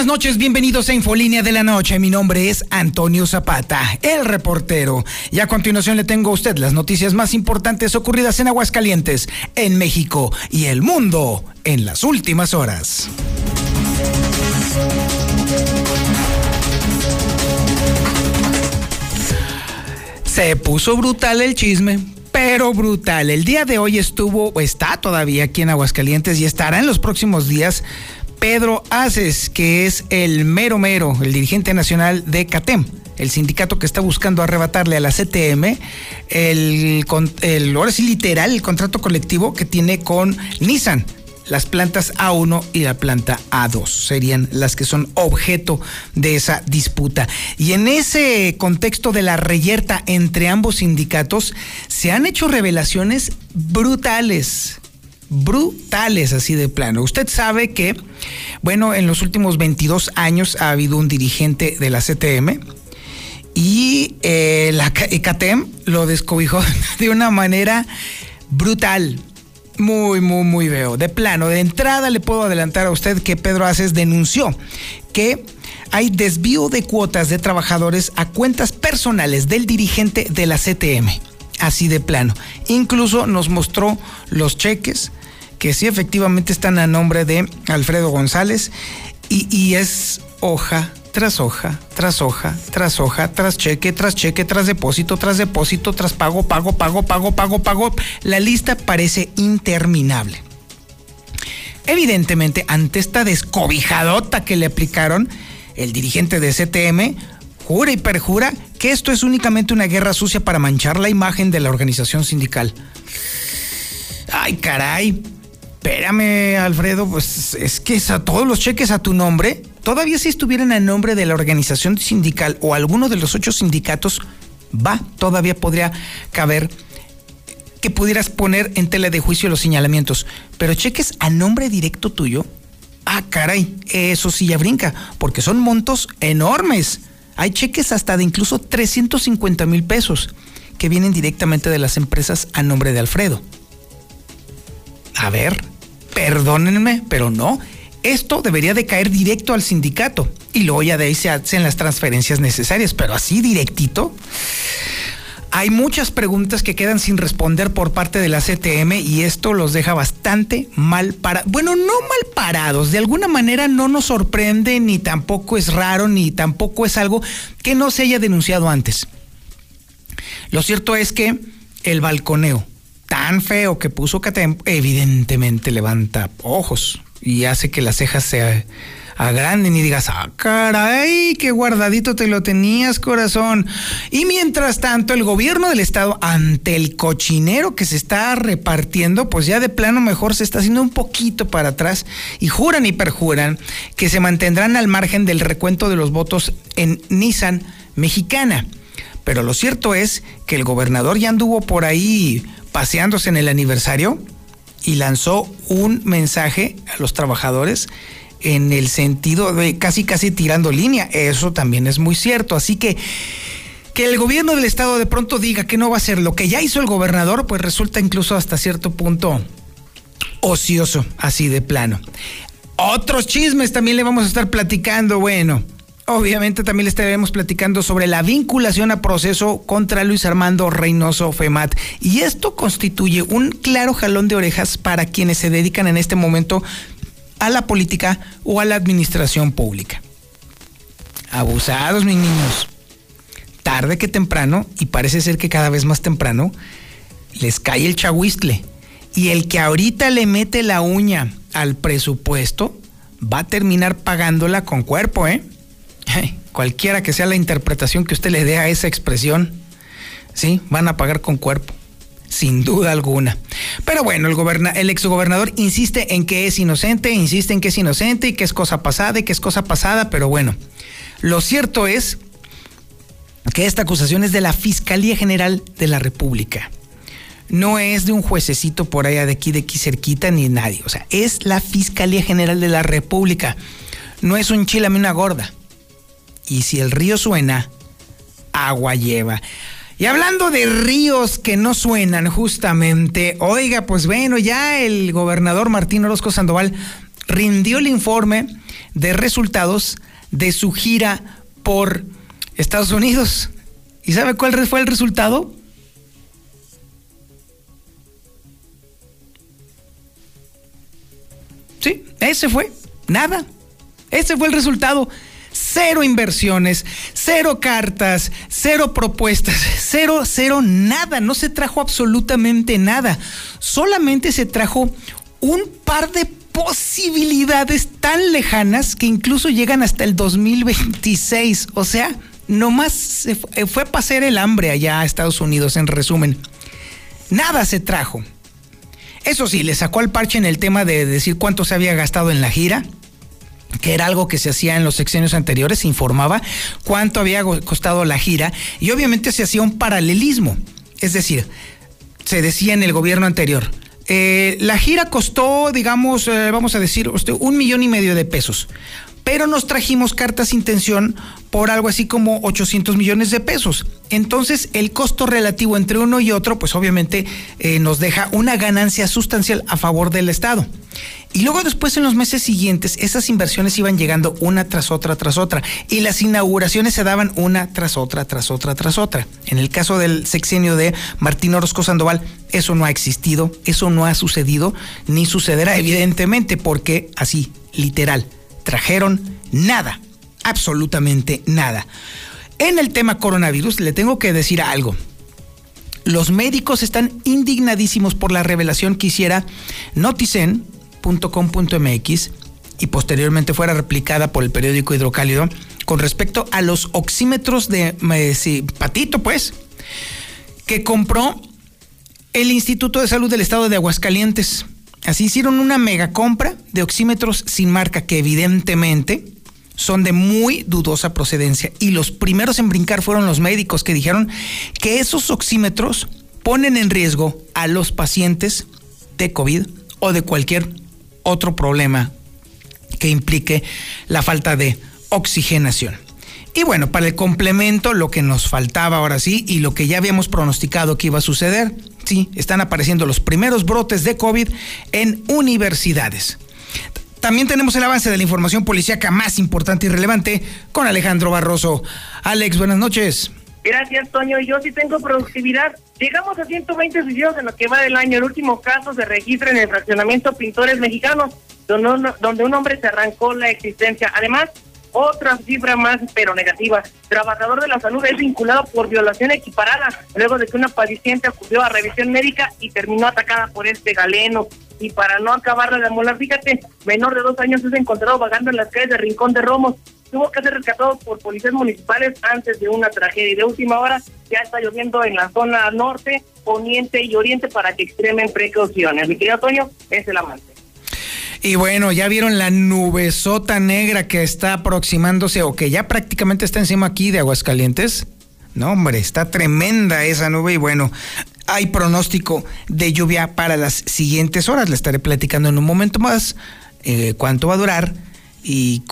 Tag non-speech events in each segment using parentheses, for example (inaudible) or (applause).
Buenas noches, bienvenidos a Infolínea de la Noche. Mi nombre es Antonio Zapata, el reportero. Y a continuación le tengo a usted las noticias más importantes ocurridas en Aguascalientes, en México y el mundo en las últimas horas. Se puso brutal el chisme, pero brutal. El día de hoy estuvo, está todavía aquí en Aguascalientes y estará en los próximos días Pedro Aces, que es el mero mero, el dirigente nacional de CATEM, el sindicato que está buscando arrebatarle a la CTM el, el ahora sí literal, el contrato colectivo que tiene con Nissan. Las plantas A1 y la planta A2 serían las que son objeto de esa disputa. Y en ese contexto de la reyerta entre ambos sindicatos, se han hecho revelaciones brutales brutales así de plano. Usted sabe que, bueno, en los últimos 22 años ha habido un dirigente de la CTM y eh, la CATEM lo descobijó (laughs) de una manera brutal. Muy, muy, muy veo. De plano, de entrada le puedo adelantar a usted que Pedro Aces denunció que hay desvío de cuotas de trabajadores a cuentas personales del dirigente de la CTM. Así de plano. Incluso nos mostró los cheques, que sí efectivamente están a nombre de Alfredo González y, es hoja tras hoja, tras hoja, tras hoja, tras cheque, tras cheque, tras depósito, tras depósito, tras pago, pago, pago, pago, pago, pago. La lista parece interminable. Evidentemente, ante esta descobijadota que le aplicaron, el dirigente de CTM jura y perjura que esto es únicamente una guerra sucia para manchar la imagen de la organización sindical. Ay, caray. Espérame, Alfredo, pues es que a todos los cheques a tu nombre, todavía si estuvieran a nombre de la organización sindical o alguno de los ocho sindicatos, va, todavía podría caber que pudieras poner en tela de juicio los señalamientos. Pero cheques a nombre directo tuyo, ah, caray, eso sí ya brinca, porque son montos enormes. Hay cheques hasta de incluso 350 mil pesos que vienen directamente de las empresas a nombre de Alfredo. A ver, perdónenme, pero no. Esto debería de caer directo al sindicato y luego ya de ahí se hacen las transferencias necesarias, pero así directito. Hay muchas preguntas que quedan sin responder por parte de la CTM y esto los deja bastante mal parados. Bueno, no mal parados, de alguna manera no nos sorprende, ni tampoco es raro, ni tampoco es algo que no se haya denunciado antes. Lo cierto es que el balconeo, tan feo que puso Catem, evidentemente levanta ojos y hace que las cejas se agranden y digas, ah, caray, qué guardadito te lo tenías, corazón. Y mientras tanto, el gobierno del estado, ante el cochinero que se está repartiendo, pues ya de plano mejor se está haciendo un poquito para atrás y juran y perjuran que se mantendrán al margen del recuento de los votos en Nissan mexicana. Pero lo cierto es que el gobernador ya anduvo por ahí paseándose en el aniversario y lanzó un mensaje a los trabajadores en el sentido de casi casi tirando línea. Eso también es muy cierto. Así que que el gobierno del estado de pronto diga que no va a ser lo que ya hizo el gobernador, pues resulta incluso hasta cierto punto ocioso, así de plano. Otros chismes también le vamos a estar platicando, bueno. Obviamente también le estaremos platicando sobre la vinculación a proceso contra Luis Armando Reynoso Femat. Y esto constituye un claro jalón de orejas para quienes se dedican en este momento a la política o a la administración pública. Abusados, mis niños. Tarde que temprano, y parece ser que cada vez más temprano, les cae el chahuistle. Y el que ahorita le mete la uña al presupuesto va a terminar pagándola con cuerpo, ¿eh? Cualquiera que sea la interpretación que usted le dé a esa expresión, sí, van a pagar con cuerpo, sin duda alguna. Pero bueno, el, exgobernador insiste en que es inocente, insiste en que es inocente y que es cosa pasada y que es cosa pasada, pero bueno, lo cierto es que esta acusación es de la Fiscalía General de la República. No es de un juececito por allá de aquí, de aquí cerquita, ni nadie. O sea, es la Fiscalía General de la República. No es un chilame una gorda. Y si el río suena, agua lleva. Y hablando de ríos que no suenan justamente, oiga, pues bueno, ya el gobernador Martín Orozco Sandoval rindió el informe de resultados de su gira por Estados Unidos. ¿Y sabe cuál fue el resultado? Sí, ese fue. Nada. Ese fue el resultado. Cero inversiones, cero cartas, cero propuestas, (laughs) cero, cero, nada. No se trajo absolutamente nada. Solamente se trajo un par de posibilidades tan lejanas que incluso llegan hasta el 2026. O sea, nomás se fue, fue a pasar el hambre allá a Estados Unidos, en resumen. Nada se trajo. Eso sí, le sacó al parche en el tema de decir cuánto se había gastado en la gira que era algo que se hacía en los sexenios anteriores, se informaba cuánto había costado la gira y obviamente se hacía un paralelismo. Es decir, se decía en el gobierno anterior, eh, la gira costó, digamos, eh, vamos a decir, un millón y medio de pesos pero nos trajimos cartas intención por algo así como 800 millones de pesos. Entonces, el costo relativo entre uno y otro, pues obviamente eh, nos deja una ganancia sustancial a favor del Estado. Y luego después en los meses siguientes esas inversiones iban llegando una tras otra tras otra y las inauguraciones se daban una tras otra tras otra tras otra. En el caso del sexenio de Martín Orozco Sandoval, eso no ha existido, eso no ha sucedido ni sucederá evidentemente porque así, literal, trajeron nada, absolutamente nada. En el tema coronavirus le tengo que decir algo. Los médicos están indignadísimos por la revelación que hiciera noticen.com.mx y posteriormente fuera replicada por el periódico Hidrocálido con respecto a los oxímetros de eh, Patito, pues, que compró el Instituto de Salud del Estado de Aguascalientes. Así hicieron una mega compra de oxímetros sin marca que evidentemente son de muy dudosa procedencia. Y los primeros en brincar fueron los médicos que dijeron que esos oxímetros ponen en riesgo a los pacientes de COVID o de cualquier otro problema que implique la falta de oxigenación. Y bueno, para el complemento, lo que nos faltaba ahora sí y lo que ya habíamos pronosticado que iba a suceder, están apareciendo los primeros brotes de COVID en universidades. También tenemos el avance de la información policíaca más importante y relevante con Alejandro Barroso. Alex, buenas noches. Gracias, Toño. Yo sí tengo productividad. Llegamos a 120 suicidios en lo que va del año. El último caso se registra en el fraccionamiento Pintores Mexicanos, donde un hombre se arrancó la existencia. Además, otra cifra más, pero negativa. Trabajador de la salud es vinculado por violación equiparada, luego de que una paciente acudió a revisión médica y terminó atacada por este galeno. Y para no acabarla de molar, fíjate, menor de dos años es encontrado vagando en las calles de Rincón de Romos. Tuvo que ser rescatado por policías municipales antes de una tragedia. Y de última hora ya está lloviendo en la zona norte, poniente y oriente para que extremen precauciones. Mi querido Antonio, es el amante. Y bueno, ya vieron la nubesota negra que está aproximándose o que ya prácticamente está encima aquí de Aguascalientes. No, hombre, está tremenda esa nube y bueno, hay pronóstico de lluvia para las siguientes horas. Le estaré platicando en un momento más eh, cuánto va a durar y,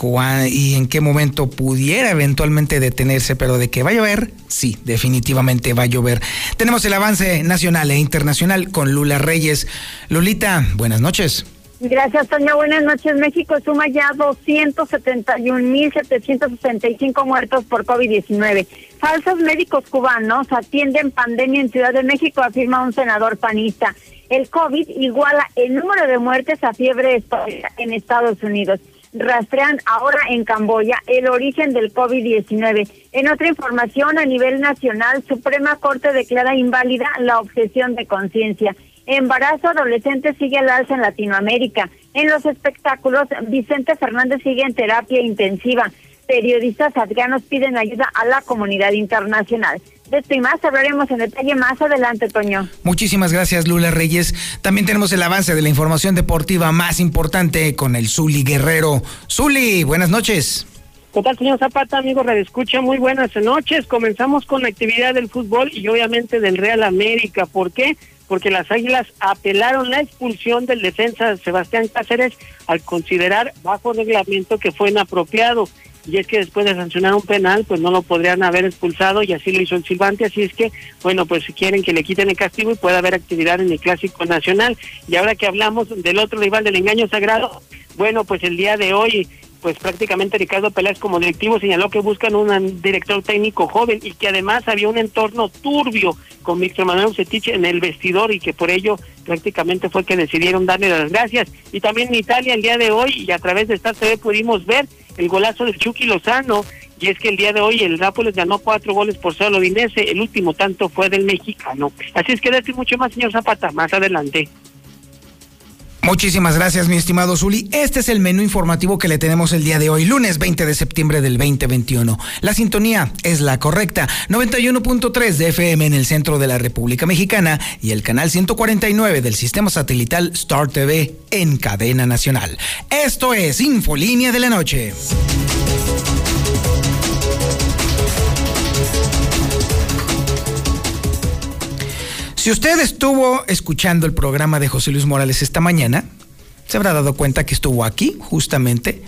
y en qué momento pudiera eventualmente detenerse, pero de que va a llover, sí, definitivamente va a llover. Tenemos el avance nacional e internacional con Lula Reyes. Lulita, buenas noches. Gracias, Toña. Buenas noches. México suma ya 271.765 muertos por COVID-19. Falsos médicos cubanos atienden pandemia en Ciudad de México, afirma un senador panista. El COVID iguala el número de muertes a fiebre en Estados Unidos. Rastrean ahora en Camboya el origen del COVID-19. En otra información, a nivel nacional, Suprema Corte declara inválida la objeción de conciencia. Embarazo adolescente sigue al alza en Latinoamérica. En los espectáculos, Vicente Fernández sigue en terapia intensiva. Periodistas afganos piden ayuda a la comunidad internacional. De esto y más hablaremos en detalle más adelante, Toño. Muchísimas gracias, Lula Reyes. También tenemos el avance de la información deportiva más importante con el Zuli Guerrero. Zuli, buenas noches. ¿Qué tal, señor Zapata, amigo Radio Escucha? Muy buenas noches. Comenzamos con la actividad del fútbol y obviamente del Real América. ¿Por qué? Porque las Águilas apelaron la expulsión del defensa Sebastián Cáceres al considerar bajo reglamento que fue inapropiado y es que después de sancionar un penal, pues no lo podrían haber expulsado y así lo hizo el Silvante, así es que, bueno, pues quieren que le quiten el castigo y pueda haber actividad en el Clásico Nacional. Y ahora que hablamos del otro rival del engaño sagrado, bueno, pues el día de hoy pues prácticamente Ricardo Peláez como directivo señaló que buscan un director técnico joven y que además había un entorno turbio con Víctor Manuel Cetich en el vestidor y que por ello prácticamente fue que decidieron darle las gracias. Y también en Italia el día de hoy y a través de esta TV pudimos ver el golazo del Chucky Lozano y es que el día de hoy el Nápoles ganó cuatro goles por cero al el último tanto fue del mexicano. Así es que decir mucho más, señor Zapata, más adelante. Muchísimas gracias, mi estimado Zuli. Este es el menú informativo que le tenemos el día de hoy, lunes 20 de septiembre del 2021. La sintonía es la correcta, 91.3 de FM en el centro de la República Mexicana y el canal 149 del sistema satelital Star TV en cadena nacional. Esto es Infolínea de la Noche. Si usted estuvo escuchando el programa de José Luis Morales esta mañana, se habrá dado cuenta que estuvo aquí justamente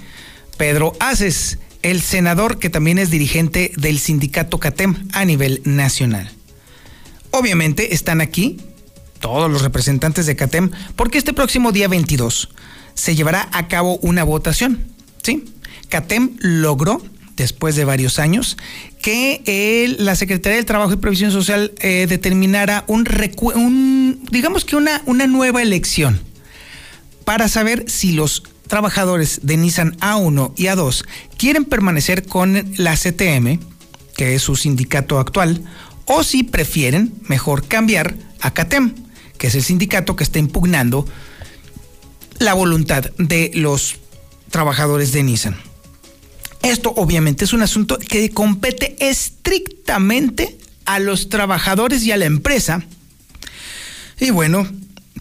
Pedro Aces, el senador que también es dirigente del sindicato CATEM a nivel nacional. Obviamente están aquí todos los representantes de CATEM porque este próximo día 22 se llevará a cabo una votación. ¿sí? CATEM logró después de varios años, que la Secretaría del Trabajo y Previsión Social eh, determinara un, digamos que una, una nueva elección para saber si los trabajadores de Nissan A1 y A2 quieren permanecer con la CTM, que es su sindicato actual, o si prefieren mejor cambiar a CATEM, que es el sindicato que está impugnando la voluntad de los trabajadores de Nissan. Esto obviamente es un asunto que compete estrictamente a los trabajadores y a la empresa. Y bueno,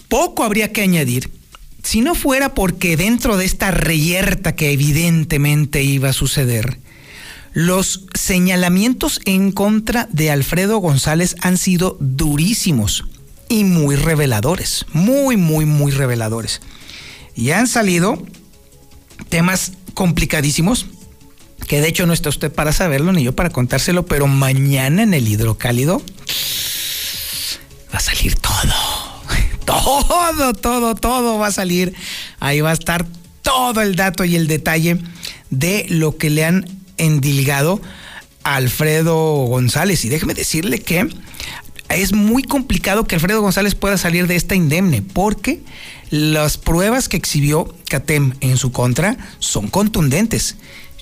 poco habría que añadir si no fuera porque dentro de esta reyerta que evidentemente iba a suceder, los señalamientos en contra de Alfredo González han sido durísimos y muy reveladores, muy, muy, muy reveladores. Y han salido temas complicadísimos que de hecho no está usted para saberlo ni yo para contárselo, pero mañana en el hidrocálido va a salir todo. (laughs) Todo, todo, todo va a salir. Ahí va a estar todo el dato y el detalle de lo que le han endilgado a Alfredo González. Y déjeme decirle que es muy complicado que Alfredo González pueda salir de esta indemne, porque las pruebas que exhibió CATEM en su contra son contundentes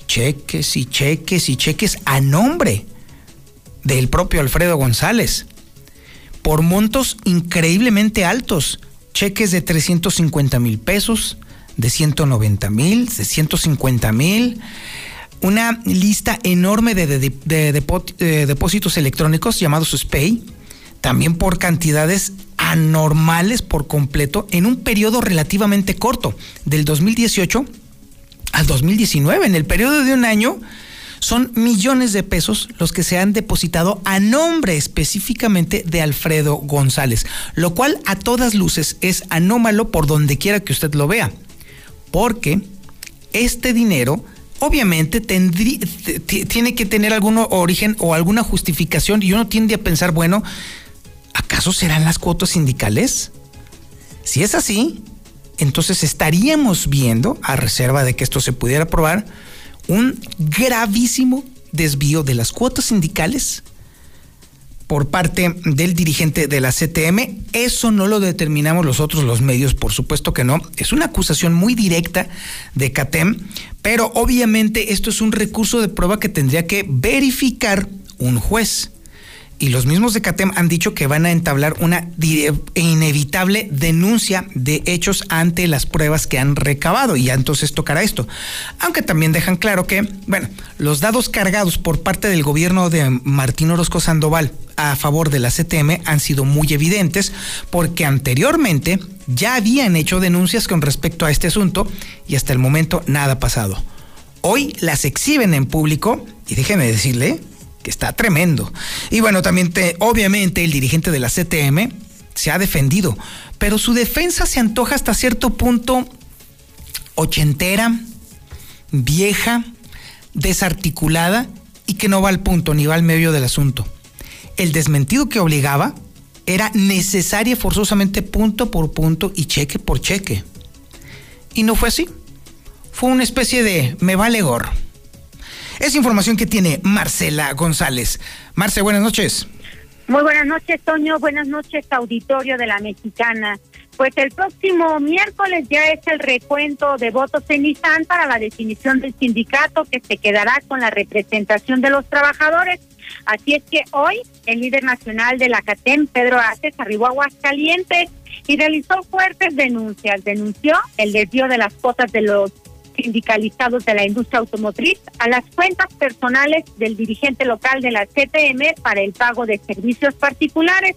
cheques y cheques y cheques a nombre del propio Alfredo González por montos increíblemente altos, cheques de 350 mil pesos, de 190 mil, de 150 mil, una lista enorme de, de, depósitos electrónicos llamados SPAY, también por cantidades anormales por completo en un periodo relativamente corto, del 2018 al 2019. En el periodo de un año son millones de pesos los que se han depositado a nombre específicamente de Alfredo González, lo cual a todas luces es anómalo por donde quiera que usted lo vea, porque este dinero obviamente tiene que tener algún origen o alguna justificación y uno tiende a pensar, bueno, ¿acaso serán las cuotas sindicales? Si es así, entonces estaríamos viendo, a reserva de que esto se pudiera aprobar, un gravísimo desvío de las cuotas sindicales por parte del dirigente de la CTM. Eso no lo determinamos los otros, los medios, por supuesto que no. Es una acusación muy directa de CATEM, pero obviamente esto es un recurso de prueba que tendría que verificar un juez y los mismos de CATEM han dicho que van a entablar una inevitable denuncia de hechos ante las pruebas que han recabado y entonces tocará esto. Aunque también dejan claro que, bueno, los dados cargados por parte del gobierno de Martín Orozco Sandoval a favor de la CTM han sido muy evidentes porque anteriormente ya habían hecho denuncias con respecto a este asunto y hasta el momento nada ha pasado. Hoy las exhiben en público y déjeme decirle está tremendo. Y bueno, también te, obviamente el dirigente de la CTM se ha defendido, pero su defensa se antoja hasta cierto punto ochentera, vieja, desarticulada y que no va al punto ni va al medio del asunto. El desmentido que obligaba era necesaria forzosamente punto por punto y cheque por cheque. Y no fue así. Fue una especie de me vale gorro. Es información que tiene Marcela González. Marce, buenas noches. Muy buenas noches, Toño. Buenas noches, auditorio de la Mexicana. Pues el próximo miércoles ya es el recuento de votos en Nissan para la definición del sindicato que se quedará con la representación de los trabajadores. Así es que hoy el líder nacional de la CATEM, Pedro Aces, arribó a Aguascalientes y realizó fuertes denuncias. Denunció el desvío de las cuotas de los sindicalizados de la industria automotriz a las cuentas personales del dirigente local de la CTM para el pago de servicios particulares.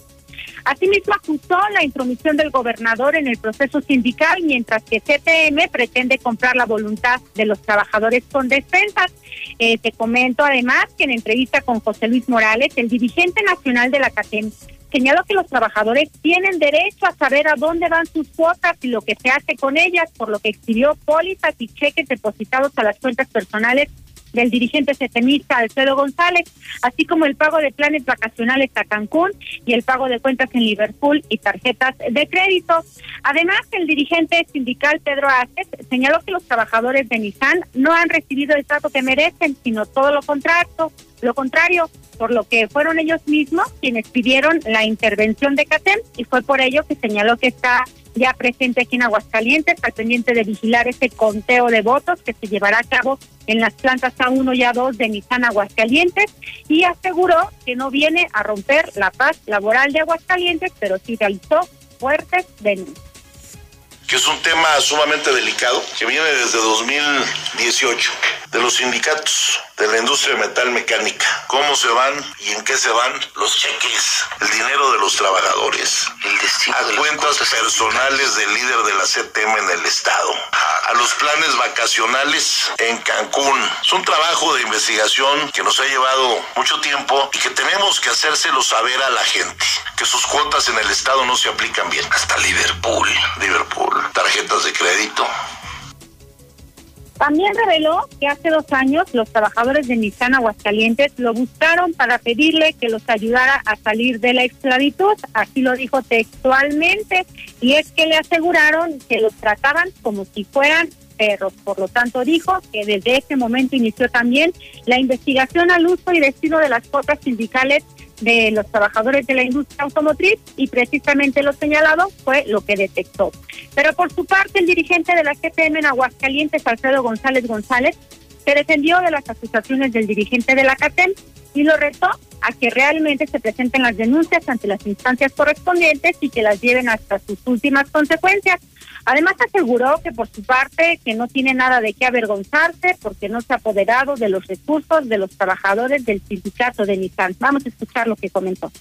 Asimismo, acusó la intromisión del gobernador en el proceso sindical, mientras que CTM pretende comprar la voluntad de los trabajadores con despensas. Eh, te comento además que en entrevista con José Luis Morales, el dirigente nacional de la CATEM, señaló que los trabajadores tienen derecho a saber a dónde van sus cuotas y lo que se hace con ellas, por lo que exhibió pólizas y cheques depositados a las cuentas personales del dirigente setemista Alfredo González, así como el pago de planes vacacionales a Cancún y el pago de cuentas en Liverpool y tarjetas de crédito. Además, el dirigente sindical Pedro Aces señaló que los trabajadores de Nissan no han recibido el trato que merecen, sino todo lo contrario, lo contrario, por lo que fueron ellos mismos quienes pidieron la intervención de CATEM y fue por ello que señaló que está ya presente aquí en Aguascalientes, al pendiente de vigilar ese conteo de votos que se llevará a cabo en las plantas A1 y A2 de Nissan Aguascalientes y aseguró que no viene a romper la paz laboral de Aguascalientes, pero sí realizó fuertes denuncias que es un tema sumamente delicado, que viene desde 2018, de los sindicatos de la industria metal mecánica. ¿Cómo se van y en qué se van los cheques? El dinero de los trabajadores. El a cuentas personales del líder de la CTM en el Estado. A los planes vacacionales en Cancún. Es un trabajo de investigación que nos ha llevado mucho tiempo y que tenemos que hacérselo saber a la gente. Que sus cuotas en el Estado no se aplican bien. Hasta Liverpool. Liverpool tarjetas de crédito. También reveló que hace dos años los trabajadores de Nissan Aguascalientes lo buscaron para pedirle que los ayudara a salir de la esclavitud, así lo dijo textualmente, y es que le aseguraron que los trataban como si fueran perros. Por lo tanto, dijo que desde ese momento inició también la investigación al uso y destino de las cuotas sindicales de los trabajadores de la industria automotriz y precisamente lo señalado fue lo que detectó. Pero por su parte, el dirigente de la CPM en Aguascalientes, Alfredo González González, se defendió de las acusaciones del dirigente de la CATEM y lo retó a que realmente se presenten las denuncias ante las instancias correspondientes y que las lleven hasta sus últimas consecuencias. Además aseguró que por su parte que no tiene nada de qué avergonzarse porque no se ha apoderado de los recursos de los trabajadores del sindicato de Nissan. Vamos a escuchar lo que comentó.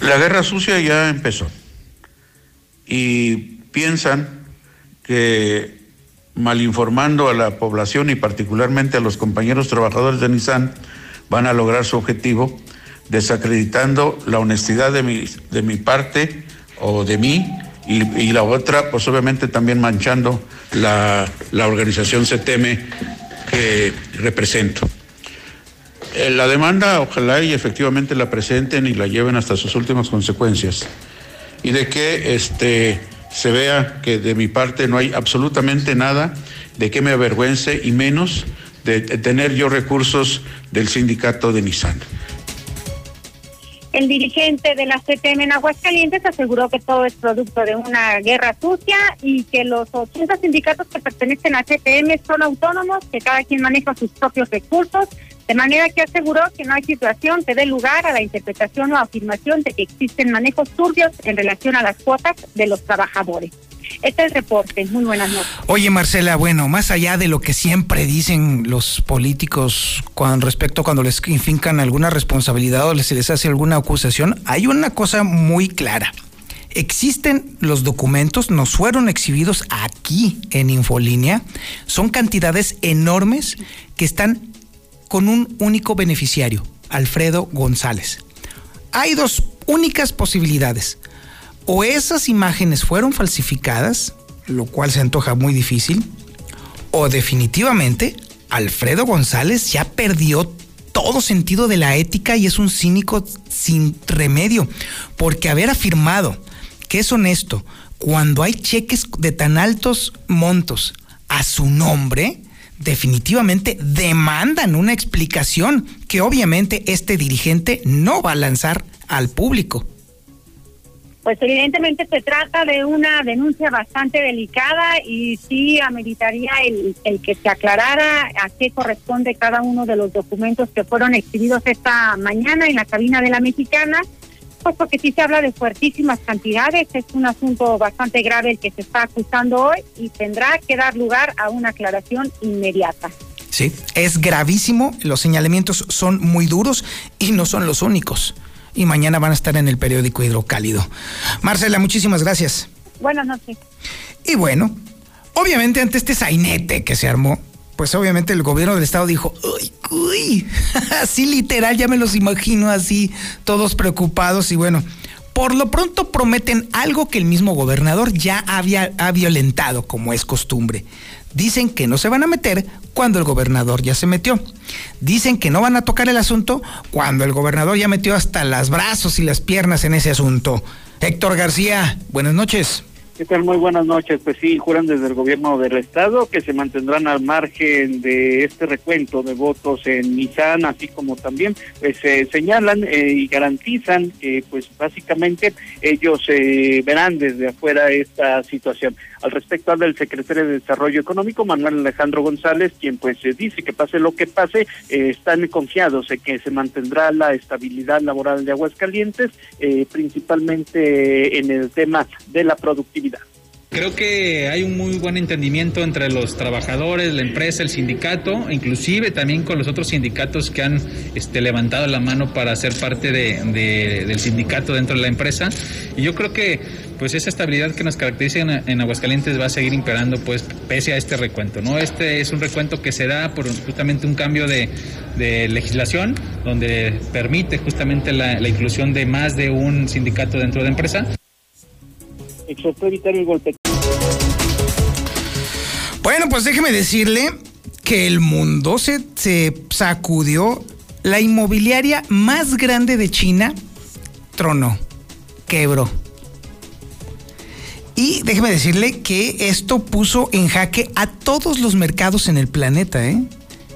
La guerra sucia ya empezó y piensan que malinformando a la población y particularmente a los compañeros trabajadores de Nissan van a lograr su objetivo desacreditando la honestidad de mi, de mi parte o de mí y, la otra, pues obviamente también manchando la, organización CTM que represento. Eh, la demanda, ojalá y efectivamente la presenten y la lleven hasta sus últimas consecuencias. Y de que este, se vea que de mi parte no hay absolutamente nada de que me avergüence y menos de tener yo recursos del sindicato de Nissan. El dirigente de la CTM en Aguascalientes aseguró que todo es producto de una guerra sucia y que los 80 sindicatos que pertenecen a CTM son autónomos, que cada quien maneja sus propios recursos, de manera que aseguró que no hay situación que dé lugar a la interpretación o afirmación de que existen manejos turbios en relación a las cuotas de los trabajadores. Este es el reporte. Muy buenas noches. Oye, Marcela, bueno, más allá de lo que siempre dicen los políticos con respecto cuando les infincan alguna responsabilidad o se les hace alguna acusación, hay una cosa muy clara. Existen los documentos, nos fueron exhibidos aquí en Infolínea. Son cantidades enormes que están con un único beneficiario, Alfredo González. Hay dos únicas posibilidades. O esas imágenes fueron falsificadas, lo cual se antoja muy difícil, o definitivamente Alfredo González ya perdió todo sentido de la ética y es un cínico sin remedio, porque haber afirmado que es honesto cuando hay cheques de tan altos montos a su nombre, definitivamente demandan una explicación que obviamente este dirigente no va a lanzar al público. Pues evidentemente se trata de una denuncia bastante delicada y sí ameritaría el, el, que se aclarara a qué corresponde cada uno de los documentos que fueron exhibidos esta mañana en la cabina de la mexicana, pues porque sí se habla de fuertísimas cantidades, es un asunto bastante grave el que se está acusando hoy y tendrá que dar lugar a una aclaración inmediata. Sí, es gravísimo, los señalamientos son muy duros y no son los únicos y mañana van a estar en el periódico Hidrocálido. Marcela, muchísimas gracias. Buenas noches. Y bueno, obviamente ante este sainete que se armó, pues obviamente el gobierno del estado dijo, uy, uy, (laughs) así literal, ya me los imagino así, todos preocupados y bueno, por lo pronto prometen algo que el mismo gobernador ya había ha violentado, como es costumbre. Dicen que no se van a meter cuando el gobernador ya se metió. Dicen que no van a tocar el asunto cuando el gobernador ya metió hasta los brazos y las piernas en ese asunto. Héctor García, buenas noches. ¿Qué tal? Muy buenas noches. Pues sí, juran desde el gobierno del estado que se mantendrán al margen de este recuento de votos en Nissan, así como también pues eh, señalan eh, y garantizan que pues básicamente ellos eh, verán desde afuera esta situación. Al respecto habla el secretario de Desarrollo Económico, Manuel Alejandro González, quien pues dice que pase lo que pase, están confiados en que se mantendrá la estabilidad laboral de Aguascalientes, principalmente en el tema de la productividad. Creo que hay un muy buen entendimiento entre los trabajadores, la empresa, el sindicato, inclusive también con los otros sindicatos que han este, levantado la mano para ser parte de, del sindicato dentro de la empresa. Y yo creo que pues esa estabilidad que nos caracteriza en, Aguascalientes va a seguir imperando pues pese a este recuento. ¿no? Este es un recuento que se da por justamente un cambio de, legislación donde permite justamente la, la inclusión de más de un sindicato dentro de la empresa exhortó evitar el golpe. Bueno, pues déjeme decirle que el mundo se, se sacudió. La inmobiliaria más grande de China tronó, quebró. Y déjeme decirle que esto puso en jaque a todos los mercados en el planeta, ¿eh?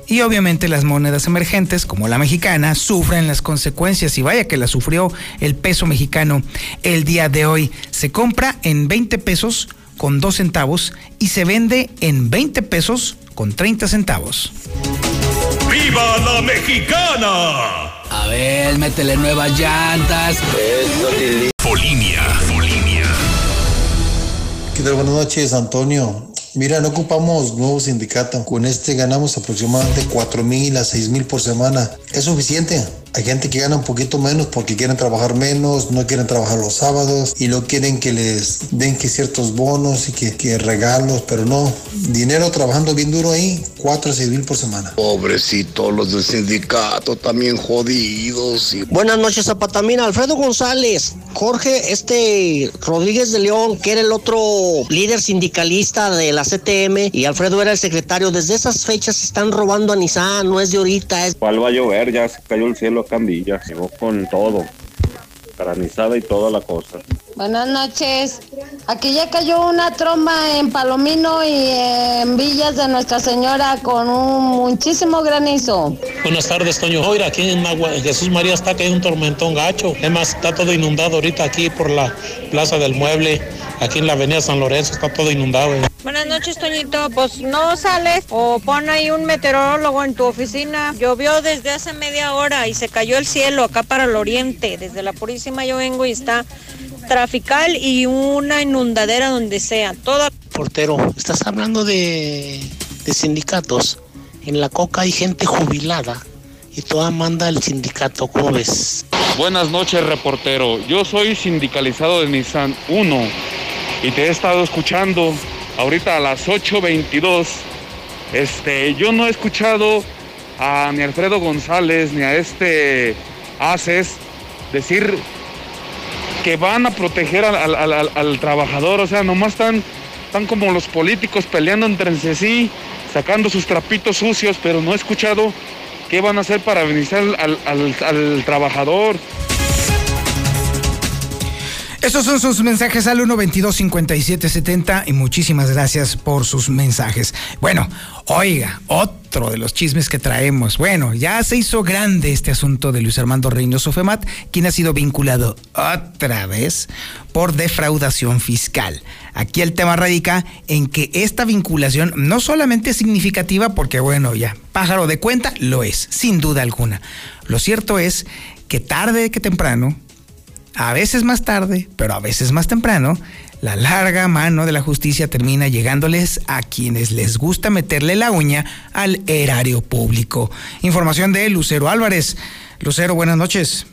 Y obviamente las monedas emergentes, como la mexicana, sufren las consecuencias. Y vaya que la sufrió el peso mexicano el día de hoy. Se compra en 20 pesos con 2 centavos y se vende en 20 pesos con 30 centavos. ¡Viva la mexicana! A ver, métele nuevas llantas. Polinia, Polinia. ¿Qué tal? Buenas noches, Antonio. Mira, no ocupamos nuevo sindicato. Con este ganamos aproximadamente 4 mil a 6 mil por semana. Es suficiente. Hay gente que gana un poquito menos porque quieren trabajar menos, no quieren trabajar los sábados y no quieren que les den que ciertos bonos y que, regalos, pero no. Dinero trabajando bien duro ahí, 4 a 6 mil por semana. Pobrecitos los del sindicato, también jodidos. Buenas noches, Zapatamina. Alfredo González, Jorge, este Rodríguez de León, que era el otro líder sindicalista de la CTM y Alfredo era el secretario. Desde esas fechas están robando a Nissan, no es de ahorita. Es... ¿Cuál va a llover? Ya se cayó el cielo acá en Villa. Llegó con todo, granizada y toda la cosa. Buenas noches. Aquí ya cayó una tromba en Palomino y en Villas de Nuestra Señora con un muchísimo granizo. Buenas tardes, Toño. Oiga, aquí en, Jesús María está que hay un tormentón gacho. Es más, está todo inundado ahorita aquí por la Plaza del Mueble. Aquí en la Avenida San Lorenzo está todo inundado. Buenas noches, Toñito. Pues no sales o pon ahí un meteorólogo en tu oficina. Llovió desde hace media hora y se cayó el cielo acá para el oriente. Desde la Purísima yo vengo y está trafical y una inundadera donde sea. Toda. Portero, estás hablando de, de sindicatos. En la coca hay gente jubilada y toda manda al sindicato, ¿cómo ves? Buenas noches, reportero. Yo soy sindicalizado de Nissan 1 y te he estado escuchando ahorita a las 8.22. Este, yo no he escuchado a ni Alfredo González ni a este Aces decir que van a proteger al, al- al- trabajador. O sea, nomás están, están como los políticos peleando entre sí, sacando sus trapitos sucios, pero no he escuchado qué van a hacer para beneficiar al- al trabajador. Esos son sus mensajes al 122-5770 y muchísimas gracias por sus mensajes. Bueno, oiga, otro de los chismes que traemos. Bueno, ya se hizo grande este asunto de Luis Armando Reynoso Femat, quien ha sido vinculado otra vez por defraudación fiscal. Aquí el tema radica en que esta vinculación no solamente es significativa porque, bueno, ya, pájaro de cuenta lo es, sin duda alguna. Lo cierto es que tarde que temprano, a veces más tarde, pero a veces más temprano, la larga mano de la justicia termina llegándoles a quienes les gusta meterle la uña al erario público. Información de Lucero Álvarez. Lucero, buenas noches.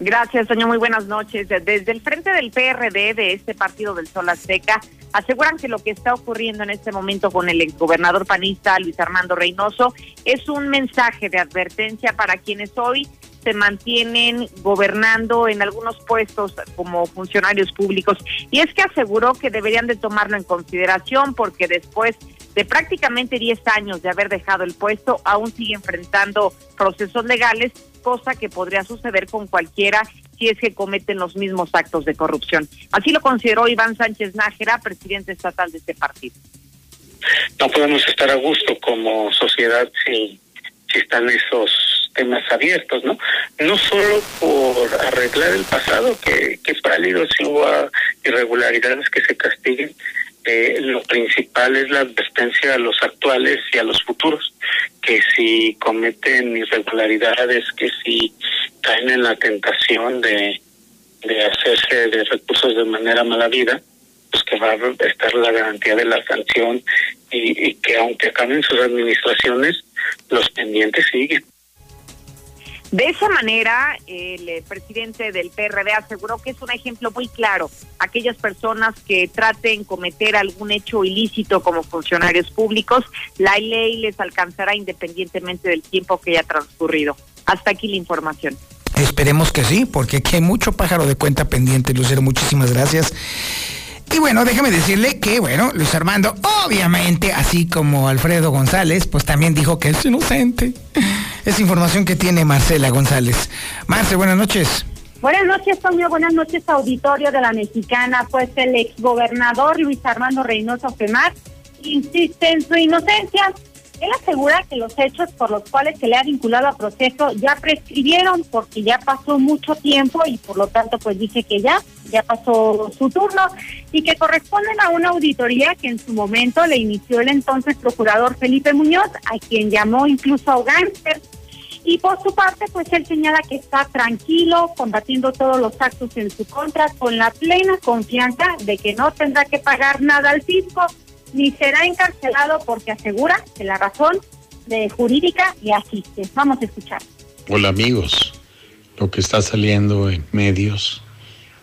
Gracias, señor. Muy buenas noches. Desde el frente del PRD de este partido del Sol Azteca, aseguran que lo que está ocurriendo en este momento con el exgobernador panista Luis Armando Reynoso es un mensaje de advertencia para quienes hoy se mantienen gobernando en algunos puestos como funcionarios públicos. Y es que aseguró que deberían de tomarlo en consideración porque después de prácticamente 10 años de haber dejado el puesto, aún sigue enfrentando procesos legales, cosa que podría suceder con cualquiera si es que cometen los mismos actos de corrupción. Así lo consideró Iván Sánchez Nájera, presidente estatal de este partido. no podemos estar a gusto como sociedad si, si están esos temas abiertos, ¿no? No solo por arreglar el pasado, que, que es válido si hubo irregularidades que se castiguen, eh, lo principal es la advertencia a los actuales y a los futuros, que si cometen irregularidades, que si caen en la tentación de, de hacerse de recursos de manera mala vida, pues que va a estar la garantía de la sanción y, y que aunque acaben sus administraciones, los pendientes siguen. De esa manera, el eh, presidente del PRD aseguró que es un ejemplo muy claro. Aquellas personas que traten cometer algún hecho ilícito como funcionarios públicos, la ley les alcanzará independientemente del tiempo que haya transcurrido. Hasta aquí la información. Esperemos que sí, porque aquí hay mucho pájaro de cuenta pendiente, Lucero. Muchísimas gracias. Y bueno, déjame decirle que, bueno, Luis Armando, obviamente, así como Alfredo González, pues también dijo que es inocente. Es información que tiene Marcela González. Marce, buenas noches. Buenas noches, Toño. Buenas noches, auditorio de la Mexicana. Pues el exgobernador Luis Armando Reynoso Femar insiste en su inocencia. Él asegura que los hechos por los cuales se le ha vinculado a proceso ya prescribieron porque ya pasó mucho tiempo y por lo tanto pues dice que ya, ya pasó su turno y que corresponden a una auditoría que en su momento le inició el entonces procurador Felipe Muñoz, a quien llamó incluso a gánster. Y por su parte, pues él señala que está tranquilo, combatiendo todos los actos en su contra, con la plena confianza de que no tendrá que pagar nada al fisco, ni será encarcelado porque asegura que la razón jurídica le asiste. Vamos a escuchar. Hola amigos, lo que está saliendo en medios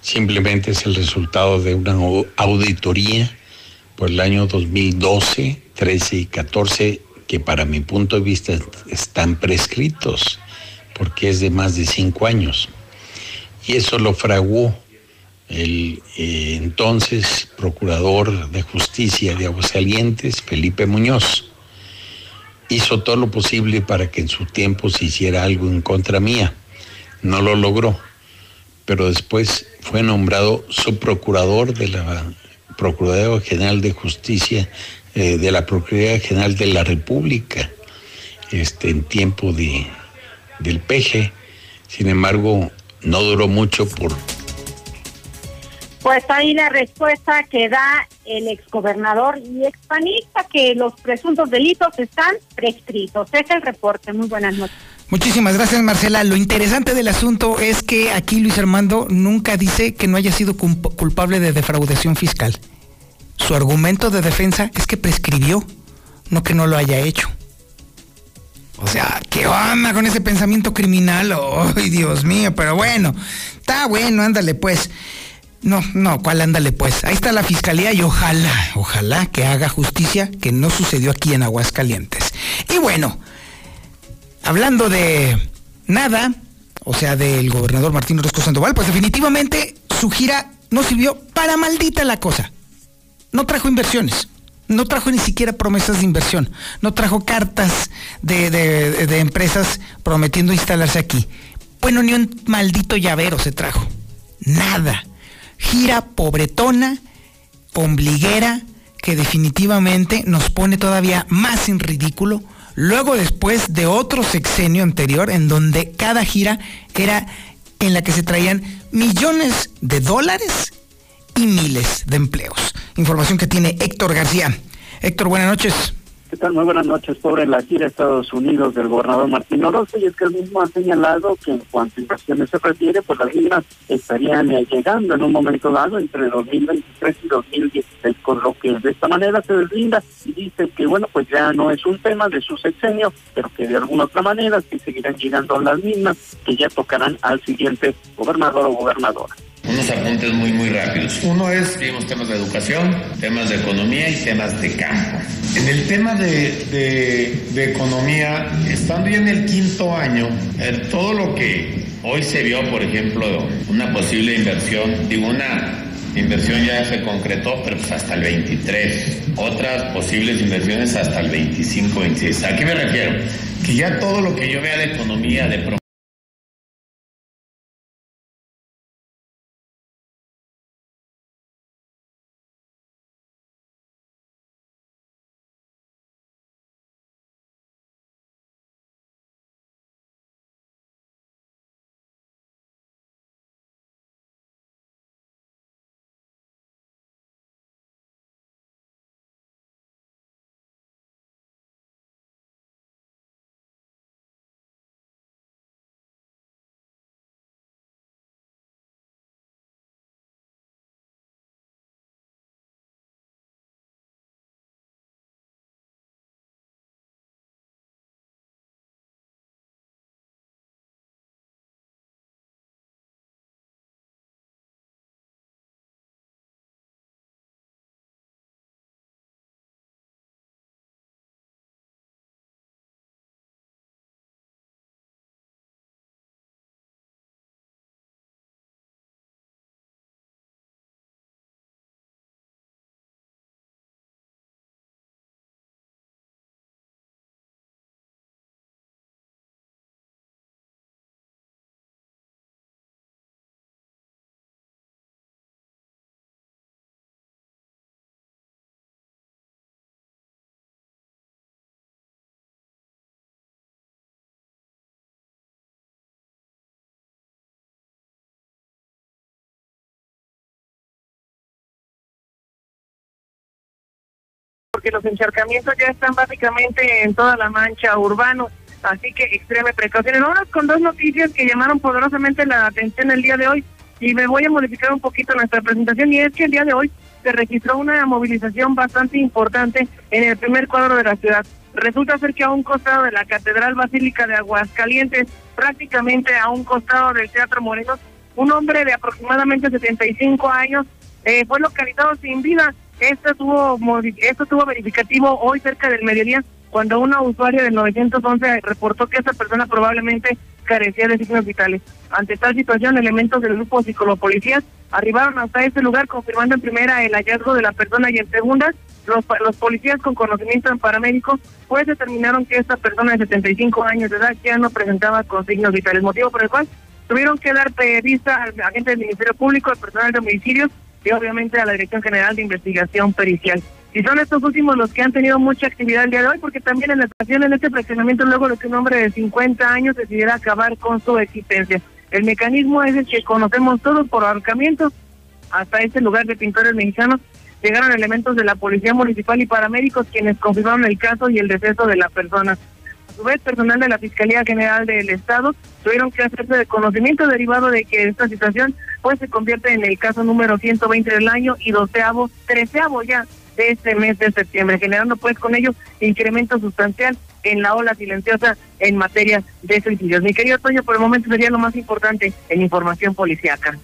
simplemente es el resultado de una au- auditoría por el año 2012, 13 y 14 que para mi punto de vista están prescritos porque es de más de cinco años. Y eso lo fraguó el eh, entonces procurador de justicia de Aguascalientes, Felipe Muñoz. Hizo todo lo posible para que en su tiempo se hiciera algo en contra mía. No lo logró, pero después fue nombrado subprocurador de la Procuraduría General de Justicia eh, de la Procuraduría General de la República, este, en tiempo de, del PG. Sin embargo, no duró mucho por Pues ahí la respuesta que da el exgobernador y expanista, que los presuntos delitos están prescritos. Es el reporte. Muy buenas noches. Muchísimas gracias, Marcela. Lo interesante del asunto es que aquí Luis Armando nunca dice que no haya sido culp- culpable de defraudación fiscal. Su argumento de defensa es que prescribió, no que no lo haya hecho. O sea, ¿qué onda con ese pensamiento criminal? Ay, Dios mío, pero bueno, está bueno, ándale pues. No, no, ¿cuál ándale pues? Ahí está la fiscalía y ojalá, ojalá que haga justicia que no sucedió aquí en Aguascalientes. Y bueno, hablando de nada, o sea, del gobernador Martín Orozco Sandoval, pues definitivamente su gira no sirvió para maldita la cosa. No trajo inversiones. No trajo ni siquiera promesas de inversión. No trajo cartas de, de- de empresas prometiendo instalarse aquí. Bueno, ni un maldito llavero se trajo. Nada. Gira pobretona, ombliguera, que definitivamente nos pone todavía más en ridículo. Luego después de otro sexenio anterior en donde cada gira era en la que se traían millones de dólares y miles de empleos. Información que tiene Héctor García. Héctor, buenas noches. ¿Qué tal? Muy buenas noches. Sobre la gira a Estados Unidos del gobernador Martín Orozco, y es que el mismo ha señalado que en cuanto a inversiones se refiere, pues las mismas estarían llegando en un momento dado entre 2023 y 2016, con lo que de esta manera se deslinda y dice que, bueno, pues ya no es un tema de su sexenio, pero que de alguna otra manera sí seguirán llegando las mismas, que ya tocarán al siguiente gobernador o gobernadora. Unos apuntes muy, muy rápidos. Uno es, vimos temas de educación, temas de economía y temas de campo. En el tema de, de- economía, estando ya en el quinto año, todo lo que hoy se vio, por ejemplo, una posible inversión, digo, una inversión ya se concretó, pero pues hasta el 23. Otras posibles inversiones hasta el 25, 26. ¿A qué me refiero? Que ya todo lo que yo vea de economía, de porque los encharcamientos ya están básicamente en toda la mancha urbano, así que extreme precaución. Vamos con dos noticias que llamaron poderosamente la atención el día de hoy y me voy a modificar un poquito nuestra presentación y es que el día de hoy se registró una movilización bastante importante en el primer cuadro de la ciudad. Resulta ser que a un costado de la Catedral Basílica de Aguascalientes, prácticamente a un costado del Teatro Morelos, un hombre de aproximadamente 75 años eh, fue localizado sin vida. Esto tuvo, esto tuvo verificativo hoy cerca del mediodía cuando una usuaria del 911 reportó que esa persona probablemente carecía de signos vitales. Ante tal situación, elementos del grupo psicolopolicías arribaron hasta este lugar confirmando en primera el hallazgo de la persona y en segunda los, los policías con conocimiento en paramédicos pues determinaron que esta persona de 75 años de edad ya no presentaba con signos vitales, motivo por el cual tuvieron que dar vista al agente del Ministerio Público, al personal de homicidios y obviamente a la Dirección General de Investigación Pericial. Y son estos últimos los que han tenido mucha actividad el día de hoy, porque también en la estación, en este fraccionamiento, luego de que un hombre de 50 años decidiera acabar con su existencia. El mecanismo es el que conocemos todos por ahorcamiento. Hasta este lugar de pintores mexicanos llegaron elementos de la Policía Municipal y paramédicos quienes confirmaron el caso y el deceso de la persona. Vez, personal de la Fiscalía General del Estado tuvieron que hacerse de conocimiento derivado de que esta situación pues se convierte en el caso número 120 del año y doceavo, treceavo ya de este mes de septiembre, generando pues con ello incremento sustancial en la ola silenciosa en materia de suicidios. Mi querido Toño, por el momento sería lo más importante en información policíaca.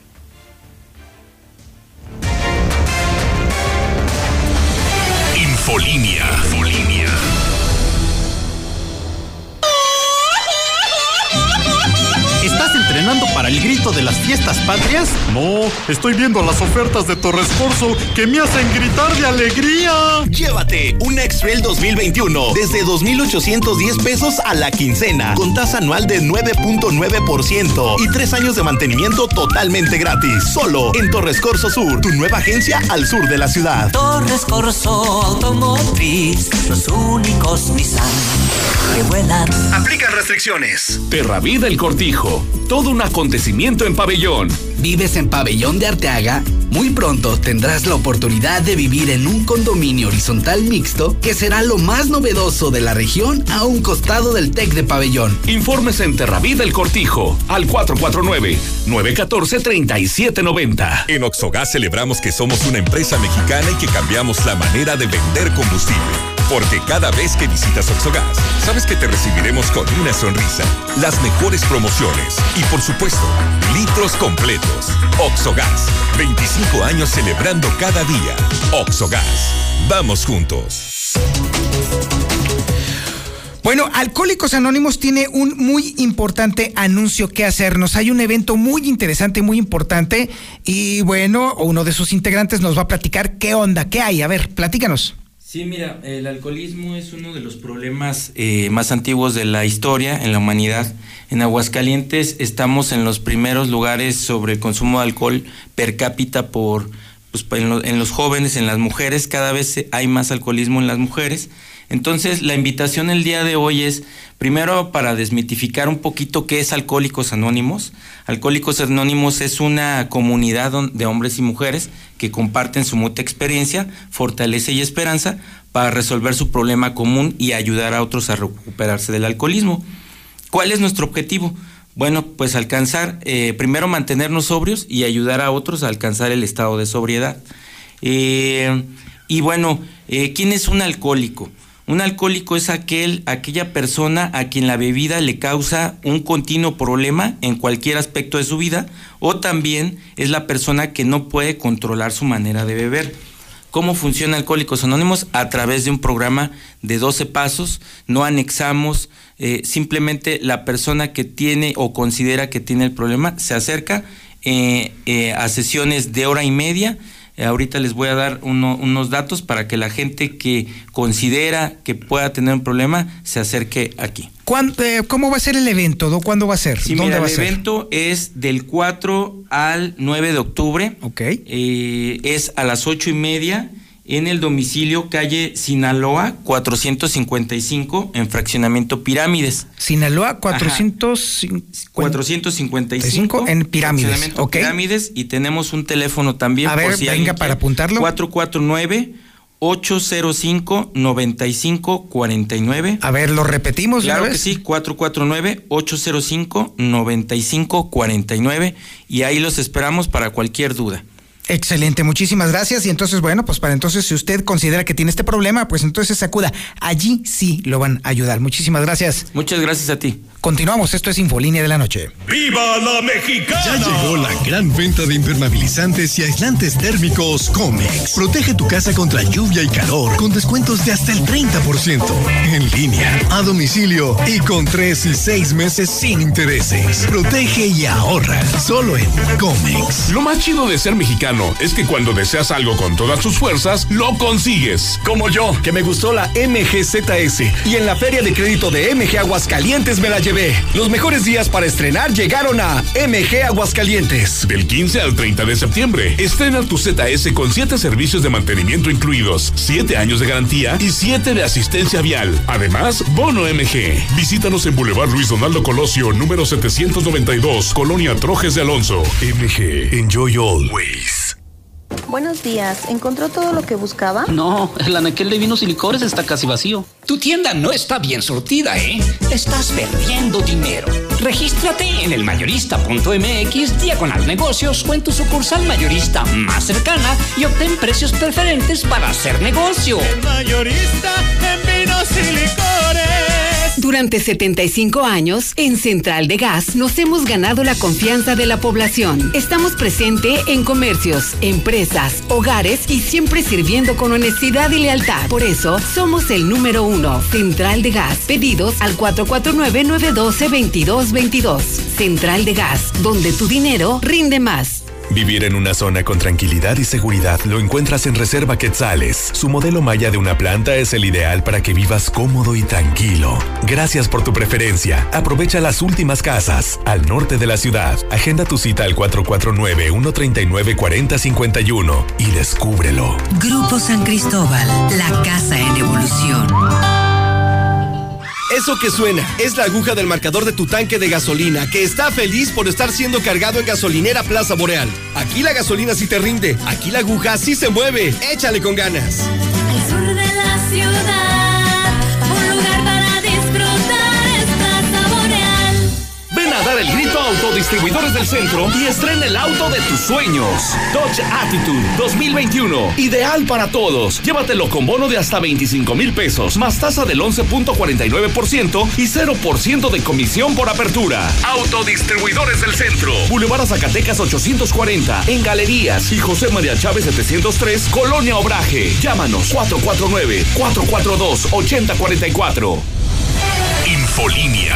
Infolinia. Infolinia. ¿Estás entrenando para el grito de las fiestas patrias? No, estoy viendo las ofertas de Torres Corso que me hacen gritar de alegría. Llévate un X-Trail 2021 desde 2,810 pesos a la quincena, con tasa anual de 9.9% y tres años de mantenimiento totalmente gratis. Solo en Torres Corso Sur, tu nueva agencia al sur de la ciudad. Torres Corso Automotriz, los únicos Nissan que vuelan. Aplican restricciones. Terravida El Cortijo. Todo un acontecimiento en pabellón. ¿Vives en Pabellón de Arteaga? Muy pronto tendrás la oportunidad de vivir en un condominio horizontal mixto que será lo más novedoso de la región a un costado del TEC de Pabellón. Informes en Terravida El Cortijo al 449-914-3790. En Oxogas celebramos que somos una empresa mexicana y que cambiamos la manera de vender combustible. Porque cada vez que visitas Oxogas, sabes que te recibiremos con una sonrisa, las mejores promociones y, por supuesto, litros completos. Oxogas, 25 años celebrando cada día. Oxogas, vamos juntos. Bueno, Alcohólicos Anónimos tiene un muy importante anuncio que hacernos. Hay un evento muy interesante, muy importante. Y bueno, uno de sus integrantes nos va a platicar qué onda, qué hay. A ver, platícanos. Sí, mira, el alcoholismo es uno de los problemas eh, más antiguos de la historia en la humanidad. En Aguascalientes estamos en los primeros lugares sobre el consumo de alcohol per cápita por pues, en, lo- en los jóvenes, en las mujeres, cada vez hay más alcoholismo en las mujeres. Entonces, la invitación el día de hoy es, primero, para desmitificar un poquito qué es Alcohólicos Anónimos. Alcohólicos Anónimos es una comunidad de hombres y mujeres que comparten su mutua experiencia, fortaleza y esperanza para resolver su problema común y ayudar a otros a recuperarse del alcoholismo. ¿Cuál es nuestro objetivo? Bueno, pues alcanzar, eh, primero mantenernos sobrios y ayudar a otros a alcanzar el estado de sobriedad. Eh, y bueno, eh, ¿quién es un alcohólico? Un alcohólico es aquel, aquella persona a quien la bebida le causa un continuo problema en cualquier aspecto de su vida, o también es la persona que no puede controlar su manera de beber. ¿Cómo funciona Alcohólicos Anónimos? A través de un programa de 12 pasos, no anexamos, eh, simplemente la persona que tiene o considera que tiene el problema se acerca eh, eh, a sesiones de hora y media. Ahorita les voy a dar uno- unos datos para que la gente que considera que pueda tener un problema se acerque aquí. ¿Cuándo, eh, ¿Cómo va a ser el evento? ¿Dó- ¿Cuándo va a ser? Sí, ¿Dónde mira, va a el ser? evento es del 4 al 9 de octubre. Ok. Es a las ocho y media en el domicilio calle Sinaloa 455 en fraccionamiento Pirámides. Sinaloa 450. 455 en Pirámides, fraccionamiento ok. Pirámides y tenemos un teléfono también A ver, por si venga, para apuntarlo. 449 805 9549 A ver, lo repetimos Claro que vez. sí, 449-805-9549 y ahí los esperamos para cualquier duda. Excelente, muchísimas gracias. Y entonces, bueno, pues para entonces, si usted considera que tiene este problema, pues entonces acuda. Allí sí lo van a ayudar. Muchísimas gracias. Muchas gracias a ti. Continuamos, esto es Infolínea de la Noche. ¡Viva la mexicana! Ya llegó la gran venta de impermeabilizantes y aislantes térmicos Comex. Protege tu casa contra lluvia y calor con descuentos de hasta el 30%. En línea, a domicilio y con 3 y 6 meses sin intereses. Protege y ahorra solo en Comex. Lo más chido de ser mexicano es que cuando deseas algo con todas tus fuerzas, lo consigues. Como yo, que me gustó la MGZS y en la feria de crédito de MG Aguascalientes me la llevé. Los mejores días para estrenar llegaron a MG Aguascalientes. Del 15 al 30 de septiembre, estrena tu ZS con 7 servicios de mantenimiento incluidos, 7 años de garantía y 7 de asistencia vial. Además, bono MG. Visítanos en Boulevard Luis Donaldo Colosio, número 792, Colonia Trojes de Alonso. MG, enjoy always. Buenos días, ¿encontró todo lo que buscaba? No, el anaquel de vinos y licores está casi vacío. Tu tienda no está bien surtida, ¿eh? Estás perdiendo dinero. Regístrate en el mayorista.mx diagonal negocios o en tu sucursal mayorista más cercana y obtén precios preferentes para hacer negocio. mayorista en vinos y licores. Durante 75 años, en Central de Gas nos hemos ganado la confianza de la población. Estamos presente en comercios, empresas, hogares y siempre sirviendo con honestidad y lealtad. Por eso, somos el número uno. Central de Gas. Pedidos al 449-912-2222. Central de Gas, donde tu dinero rinde más. Vivir en una zona con tranquilidad y seguridad lo encuentras en Reserva Quetzales. Su modelo maya de una planta es el ideal para que vivas cómodo y tranquilo. Gracias por tu preferencia. Aprovecha las últimas casas al norte de la ciudad. Agenda tu cita al 449-139-4051 y descúbrelo. Grupo San Cristóbal, la casa en evolución. Eso que suena es la aguja del marcador de tu tanque de gasolina, que está feliz por estar siendo cargado en gasolinera Plaza Boreal. Aquí la gasolina sí te rinde, aquí la aguja sí se mueve. Échale con ganas. De la ciudad, a dar el grito a Autodistribuidores del Centro y estrena el auto de tus sueños. Dodge Attitude 2021. Ideal para todos. Llévatelo con bono de hasta 25 mil pesos, más tasa del 11.49% y 0% de comisión por apertura. Autodistribuidores del Centro. Boulevard Zacatecas 840, en Galerías y José María Chávez 703, Colonia Obraje. Llámanos 449-442-8044. Infolínea.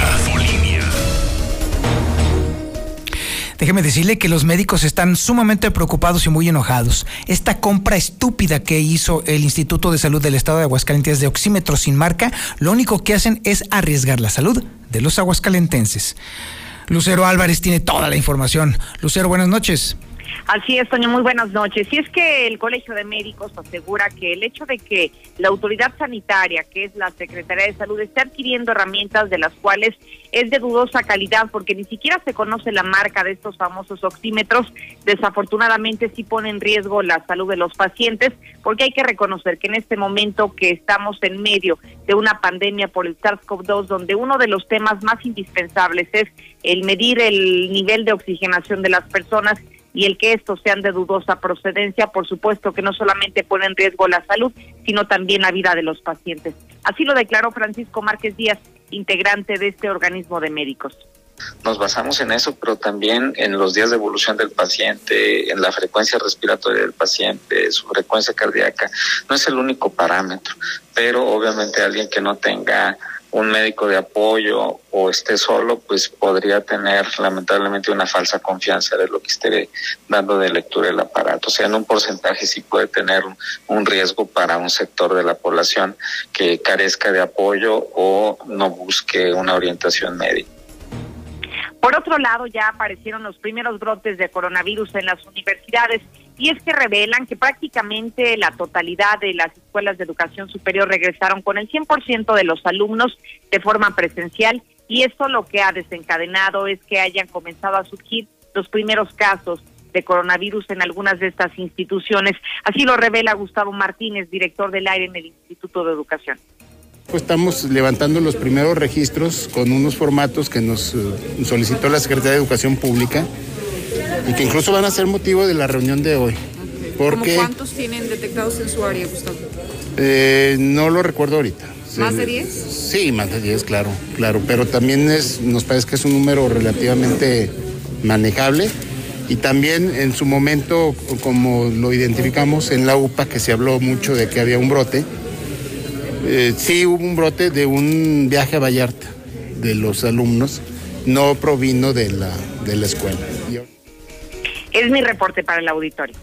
Déjeme decirle que los médicos están sumamente preocupados y muy enojados. Esta compra estúpida que hizo el Instituto de Salud del Estado de Aguascalientes de oxímetros sin marca, lo único que hacen es arriesgar la salud de los aguascalentenses. Lucero Álvarez tiene toda la información. Lucero, buenas noches. Así es, Toño, muy buenas noches. Y es que el Colegio de Médicos asegura que el hecho de que la autoridad sanitaria, que es la Secretaría de Salud, esté adquiriendo herramientas de las cuales es de dudosa calidad, porque ni siquiera se conoce la marca de estos famosos oxímetros, desafortunadamente sí pone en riesgo la salud de los pacientes, porque hay que reconocer que en este momento que estamos en medio de una pandemia por el SARS-CoV-2, donde uno de los temas más indispensables es el medir el nivel de oxigenación de las personas, y el que estos sean de dudosa procedencia, por supuesto que no solamente pone en riesgo la salud, sino también la vida de los pacientes. Así lo declaró Francisco Márquez Díaz, integrante de este organismo de médicos. Nos basamos en eso, pero también en los días de evolución del paciente, en la frecuencia respiratoria del paciente, su frecuencia cardíaca. No es el único parámetro, pero obviamente alguien que no tenga un médico de apoyo o esté solo, pues podría tener lamentablemente una falsa confianza de lo que esté dando de lectura el aparato. O sea, en un porcentaje sí puede tener un riesgo para un sector de la población que carezca de apoyo o no busque una orientación médica. Por otro lado, ya aparecieron los primeros brotes de coronavirus en las universidades y es que revelan que prácticamente la totalidad de las escuelas de educación superior regresaron con el 100% de los alumnos de forma presencial y esto lo que ha desencadenado es que hayan comenzado a surgir los primeros casos de coronavirus en algunas de estas instituciones. Así lo revela Gustavo Martínez, director del aire en el Instituto de Educación. Estamos levantando los primeros registros con unos formatos que nos eh, solicitó la Secretaría de Educación Pública y que incluso van a ser motivo de la reunión de hoy. Porque, ¿Cuántos tienen detectados en su área, Gustavo? Eh, no lo recuerdo ahorita. ¿Más de 10? Sí, más de 10, claro, claro. Pero también es, nos parece que es un número relativamente manejable. Y también en su momento, como lo identificamos en la UPA, que se habló mucho de que había un brote, eh, sí hubo un brote de un viaje a Vallarta de los alumnos, no provino de la, de la escuela. Es mi reporte para el auditorio.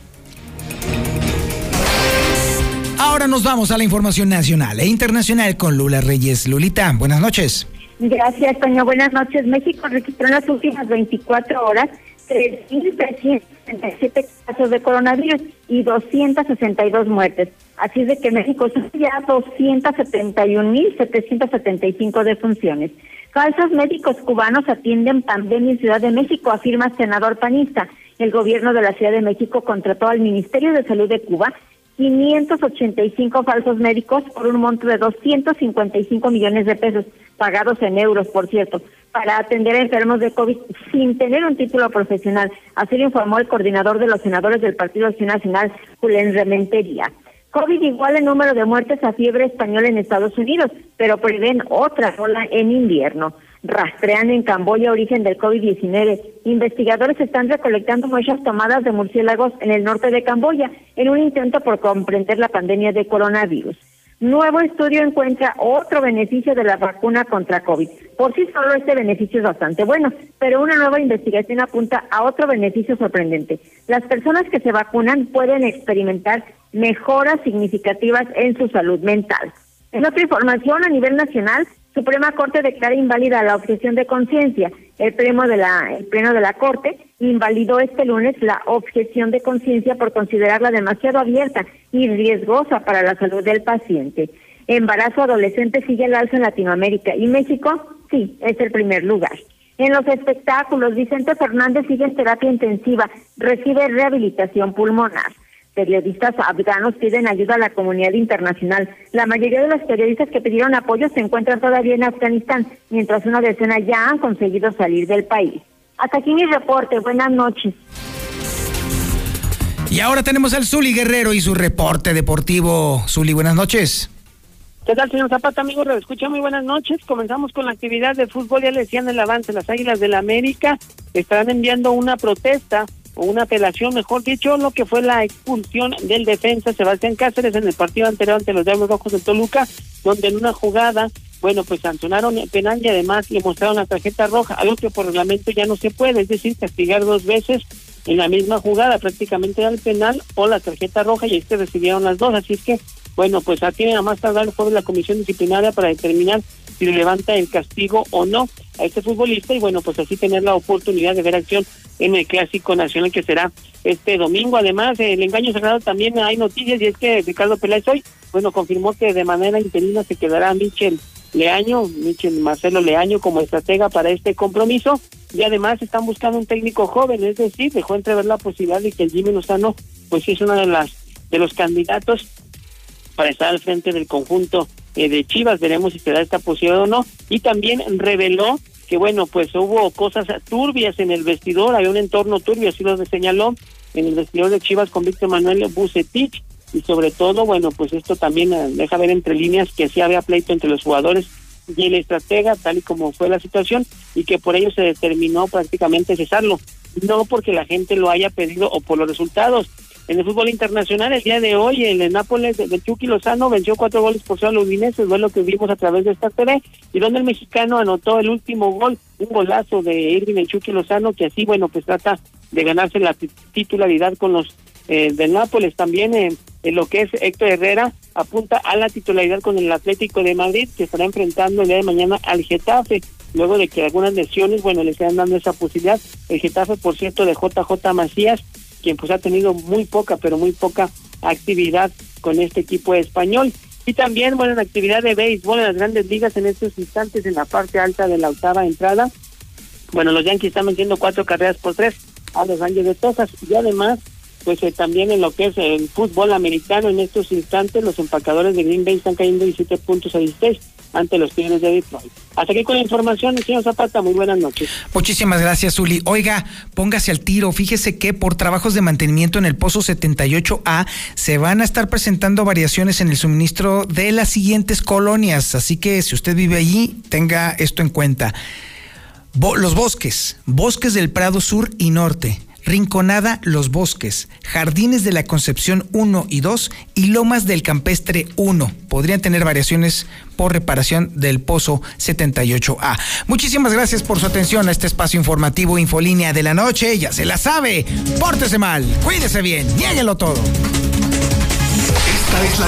Ahora nos vamos a la información nacional e internacional con Lula Reyes. Lulita, buenas noches. Gracias, Toño. Buenas noches. México registró en las últimas 24 horas 3.367 casos de coronavirus y 262 muertes. Así es de que México tiene ya 271.775 defunciones. Falsos médicos cubanos atienden pandemia en Ciudad de México, afirma senador panista. El gobierno de la Ciudad de México contrató al Ministerio de Salud de Cuba 585 falsos médicos por un monto de 255 millones de pesos, pagados en euros, por cierto, para atender a enfermos de COVID sin tener un título profesional. Así lo informó el coordinador de los senadores del Partido Acción Nacional, Julián Rementería. COVID igual el número de muertes a fiebre española en Estados Unidos, pero prevén otra ola en invierno. Rastrean en Camboya origen del COVID-19. Investigadores están recolectando muestras tomadas de murciélagos en el norte de Camboya en un intento por comprender la pandemia de coronavirus. Nuevo estudio encuentra otro beneficio de la vacuna contra COVID. Por sí solo este beneficio es bastante bueno, pero una nueva investigación apunta a otro beneficio sorprendente. Las personas que se vacunan pueden experimentar mejoras significativas en su salud mental. En otra información, a nivel nacional, Suprema Corte declara inválida la objeción de conciencia. El pleno de la el pleno de la Corte invalidó este lunes la objeción de conciencia por considerarla demasiado abierta y riesgosa para la salud del paciente. Embarazo adolescente sigue el alza en Latinoamérica y México, sí, es el primer lugar. En los espectáculos, Vicente Fernández sigue en terapia intensiva, recibe rehabilitación pulmonar. Periodistas afganos piden ayuda a la comunidad internacional. La mayoría de los periodistas que pidieron apoyo se encuentran todavía en Afganistán, mientras una decena ya han conseguido salir del país. Hasta aquí mi reporte. Buenas noches. Y ahora tenemos al Zuli Guerrero y su reporte deportivo. Zuli, buenas noches. ¿Qué tal, señor Zapata, amigo? Escucha, muy buenas noches. Comenzamos con la actividad de fútbol. Ya le decían el avance. Las Águilas del la América estarán enviando una protesta una apelación, mejor dicho, lo que fue la expulsión del defensa Sebastián Cáceres en el partido anterior ante los Diablos Rojos de Toluca, donde en una jugada, bueno, pues sancionaron el penal y además le mostraron la tarjeta roja, algo que por reglamento ya no se puede, es decir, castigar dos veces en la misma jugada, prácticamente era el penal o la tarjeta roja y se recibieron las dos, así es que, bueno, pues aquí a más tardar fue la comisión disciplinaria para determinar si le levanta el castigo o no a este futbolista y bueno, pues así tener la oportunidad de ver acción en el Clásico Nacional que será este domingo. Además, el engaño cerrado también hay noticias y es que Ricardo Peláez hoy, bueno, confirmó que de manera interina se quedará Michel Leaño, Michel Marcelo Leaño como estratega para este compromiso y además están buscando un técnico joven, es decir, dejó entrever la posibilidad de que el Jimmy Lozano pues es uno de las de los candidatos para estar al frente del conjunto eh, de Chivas, veremos si se da esta posibilidad o no, y también reveló que bueno, pues hubo cosas turbias en el vestidor, hay un entorno turbio, así lo señaló, en el vestidor de Chivas con Víctor Manuel Bucetich, y sobre todo, bueno, pues esto también eh, deja ver entre líneas que sí había pleito entre los jugadores y el estratega, tal y como fue la situación, y que por ello se determinó prácticamente cesarlo, no porque la gente lo haya pedido o por los resultados, en el fútbol internacional, el día de hoy, el Nápoles de Chucky Lozano venció cuatro goles por cero al Udinese, fue lo que vimos a través de esta TV, y donde el mexicano anotó el último gol, un golazo de Irving el Chucky Lozano, que así, bueno, pues trata de ganarse la titularidad con los eh, de Nápoles. También eh, en lo que es Héctor Herrera, apunta a la titularidad con el Atlético de Madrid, que estará enfrentando el día de mañana al Getafe luego de que algunas lesiones, bueno, le están dando esa posibilidad. El Getafe, por cierto, de JJ Macías, quien pues ha tenido muy poca, pero muy poca actividad con este equipo español. Y también, bueno, en actividad de béisbol en las grandes ligas en estos instantes en la parte alta de la octava entrada. Bueno, los Yankees están metiendo cuatro carreras por tres a los Ángeles de Texas y además pues eh, también en lo que es el fútbol americano en estos instantes los empacadores de Green Bay están cayendo 17 puntos a 16 ante los Tigres de Detroit. Hasta aquí con la información, señor Zapata, muy buenas noches. Muchísimas gracias, Uli. Oiga, póngase al tiro. Fíjese que por trabajos de mantenimiento en el Pozo 78A se van a estar presentando variaciones en el suministro de las siguientes colonias. Así que si usted vive allí, tenga esto en cuenta. los bosques, bosques del Prado Sur y Norte Rinconada Los Bosques, Jardines de la Concepción 1 y 2 y Lomas del Campestre 1. Podrían tener variaciones por reparación del pozo 78A. Muchísimas gracias por su atención a este espacio informativo Infolínea de la Noche. Ya se la sabe. Pórtese mal, cuídese bien, niéguelo todo. Esta es la